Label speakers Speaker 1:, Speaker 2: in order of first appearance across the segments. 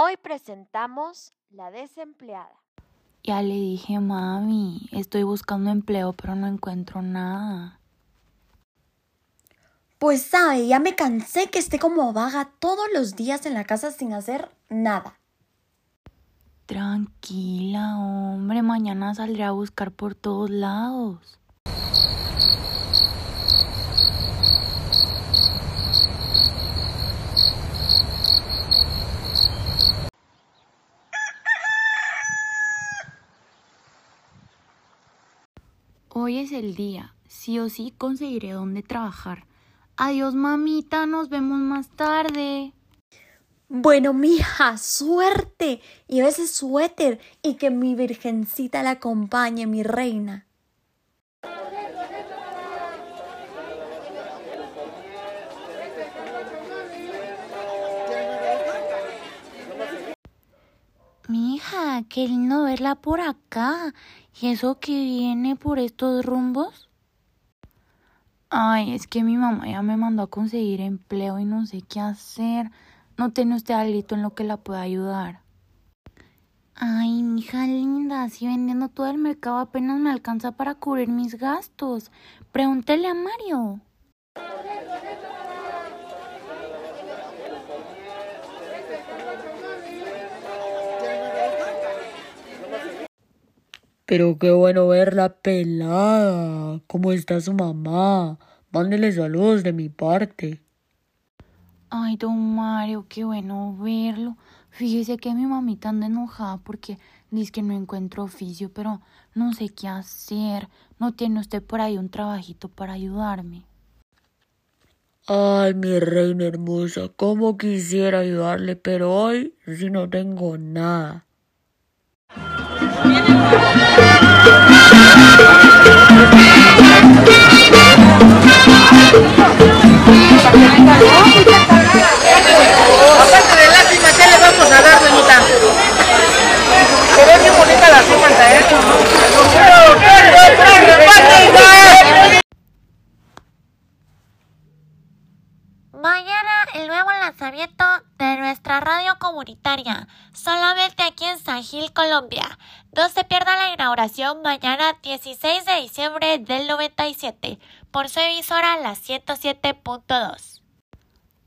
Speaker 1: Hoy presentamos La desempleada.
Speaker 2: Ya le dije, mami, estoy buscando empleo, pero no encuentro nada.
Speaker 3: Pues sabe, ya me cansé que esté como vaga todos los días en la casa sin hacer nada.
Speaker 2: Tranquila, hombre, mañana saldré a buscar por todos lados. Hoy es el día. Sí o sí conseguiré dónde trabajar. Adiós, mamita. Nos vemos más tarde.
Speaker 3: Bueno, mija, suerte. Y ese suéter y que mi virgencita la acompañe, mi reina.
Speaker 2: Mija, qué lindo verla por acá. ¿Y eso que viene por estos rumbos? Ay, es que mi mamá ya me mandó a conseguir empleo y no sé qué hacer. ¿No tiene usted algo en lo que la pueda ayudar? Ay, mija linda, si vendiendo todo el mercado apenas me alcanza para cubrir mis gastos. Pregúntele a Mario.
Speaker 4: Pero qué bueno verla pelada. ¿Cómo está su mamá? Mándele saludos de mi parte.
Speaker 2: Ay, don Mario, qué bueno verlo. Fíjese que mi mamita anda enojada porque dice que no encuentro oficio, pero no sé qué hacer. ¿No tiene usted por ahí un trabajito para ayudarme?
Speaker 4: Ay, mi reina hermosa, cómo quisiera ayudarle, pero hoy sí no tengo nada.
Speaker 5: Aparte de lástima, ¿qué le vamos a dar, doñita? Se ve bien bonita la semana, ¿eh?
Speaker 6: Mañana el nuevo lanzamiento de nuestra radio solamente aquí en San Gil, Colombia. No se pierda la inauguración mañana 16 de diciembre del 97 por su emisora la 107.2.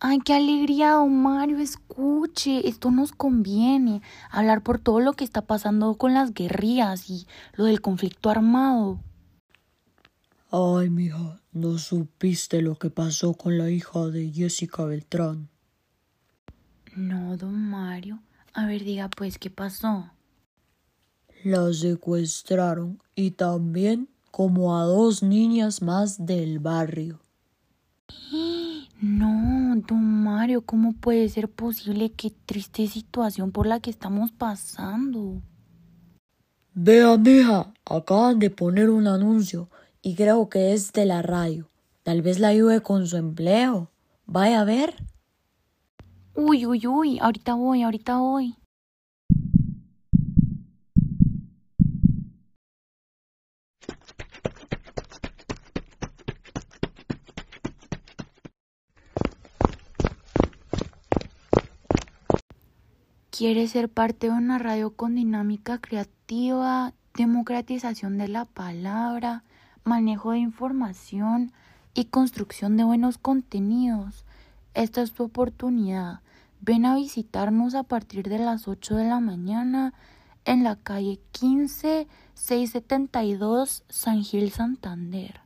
Speaker 2: Ay, qué alegría, don Mario. Escuche, esto nos conviene. Hablar por todo lo que está pasando con las guerrillas y lo del conflicto armado.
Speaker 4: Ay, mija, no supiste lo que pasó con la hija de Jessica Beltrán.
Speaker 2: No, don Mario. A ver, diga pues, ¿qué pasó?
Speaker 4: La secuestraron y también como a dos niñas más del barrio.
Speaker 2: No, don Mario, ¿cómo puede ser posible? Qué triste situación por la que estamos pasando.
Speaker 4: Vea, mija, acaban de poner un anuncio y creo que es de la radio. Tal vez la ayude con su empleo. Vaya a ver.
Speaker 2: Uy, uy, uy, ahorita voy, ahorita voy. ¿Quiere ser parte de una radio con dinámica creativa, democratización de la palabra, manejo de información y construcción de buenos contenidos? Esta es tu oportunidad. Ven a visitarnos a partir de las 8 de la mañana en la calle 15 672 San Gil Santander.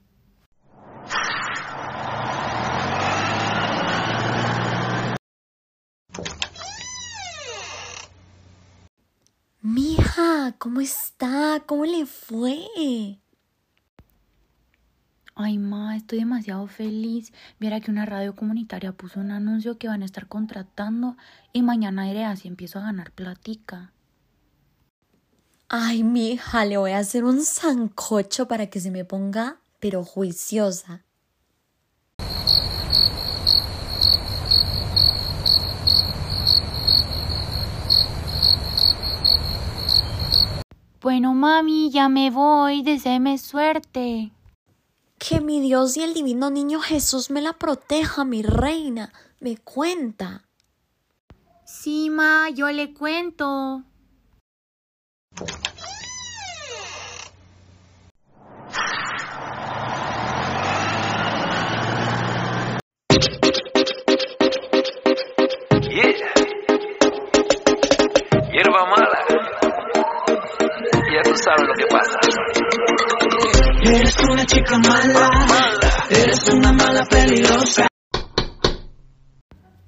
Speaker 3: Mija, ¿cómo está? ¿Cómo le fue?
Speaker 2: Ay, ma, estoy demasiado feliz. Viera que una radio comunitaria puso un anuncio que van a estar contratando y mañana iré así empiezo a ganar platica.
Speaker 3: Ay, mija, le voy a hacer un sancocho para que se me ponga, pero juiciosa.
Speaker 2: Bueno, mami, ya me voy. Deseeme suerte.
Speaker 3: Que mi Dios y el divino niño Jesús me la proteja, mi reina. Me cuenta.
Speaker 2: Sí, ma, yo le cuento.
Speaker 7: Yeah. Hierba mala. Ya tú sabes lo que pasa.
Speaker 8: Eres una chica mala, eres una mala peligrosa.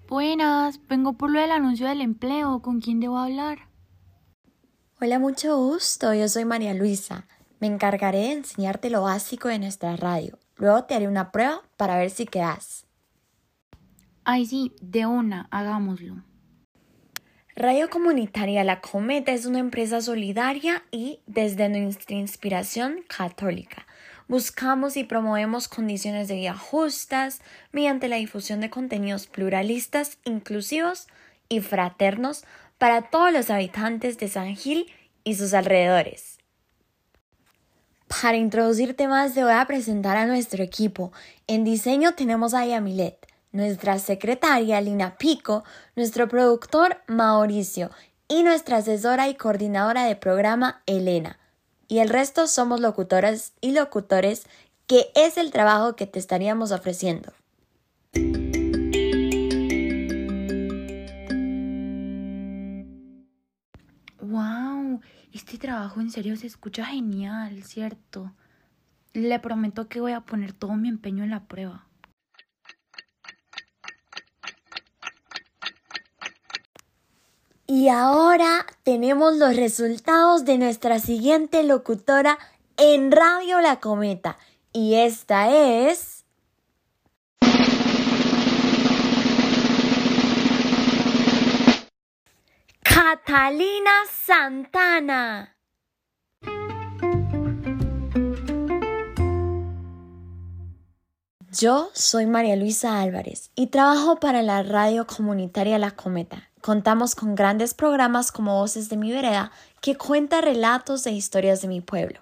Speaker 2: Buenas, vengo por lo del anuncio del empleo. ¿Con quién debo hablar?
Speaker 3: Hola, mucho gusto. Yo soy María Luisa. Me encargaré de enseñarte lo básico de nuestra radio. Luego te haré una prueba para ver si quedas.
Speaker 2: Ay, sí, de una, hagámoslo.
Speaker 3: Radio Comunitaria La Cometa es una empresa solidaria y desde nuestra inspiración católica. Buscamos y promovemos condiciones de vida justas mediante la difusión de contenidos pluralistas, inclusivos y fraternos para todos los habitantes de San Gil y sus alrededores. Para introducirte más te voy a presentar a nuestro equipo. En diseño tenemos a Yamilet, nuestra secretaria Lina Pico, nuestro productor Mauricio y nuestra asesora y coordinadora de programa Elena. Y el resto somos locutoras y locutores, que es el trabajo que te estaríamos ofreciendo.
Speaker 2: ¡Wow! Este trabajo en serio se escucha genial, ¿cierto? Le prometo que voy a poner todo mi empeño en la prueba.
Speaker 3: Y ahora tenemos los resultados de nuestra siguiente locutora en Radio La Cometa. Y esta es... Catalina Santana. Yo soy María Luisa Álvarez y trabajo para la radio comunitaria La Cometa. Contamos con grandes programas como Voces de mi Vereda que cuenta relatos e historias de mi pueblo.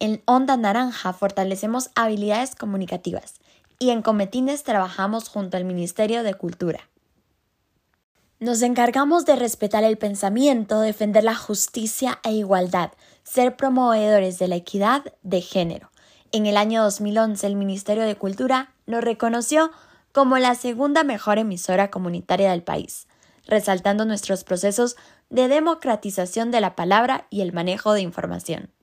Speaker 3: En Onda Naranja fortalecemos habilidades comunicativas y en Cometines trabajamos junto al Ministerio de Cultura. Nos encargamos de respetar el pensamiento, defender la justicia e igualdad, ser promovedores de la equidad de género. En el año 2011 el Ministerio de Cultura nos reconoció como la segunda mejor emisora comunitaria del país, resaltando nuestros procesos de democratización de la palabra y el manejo de información.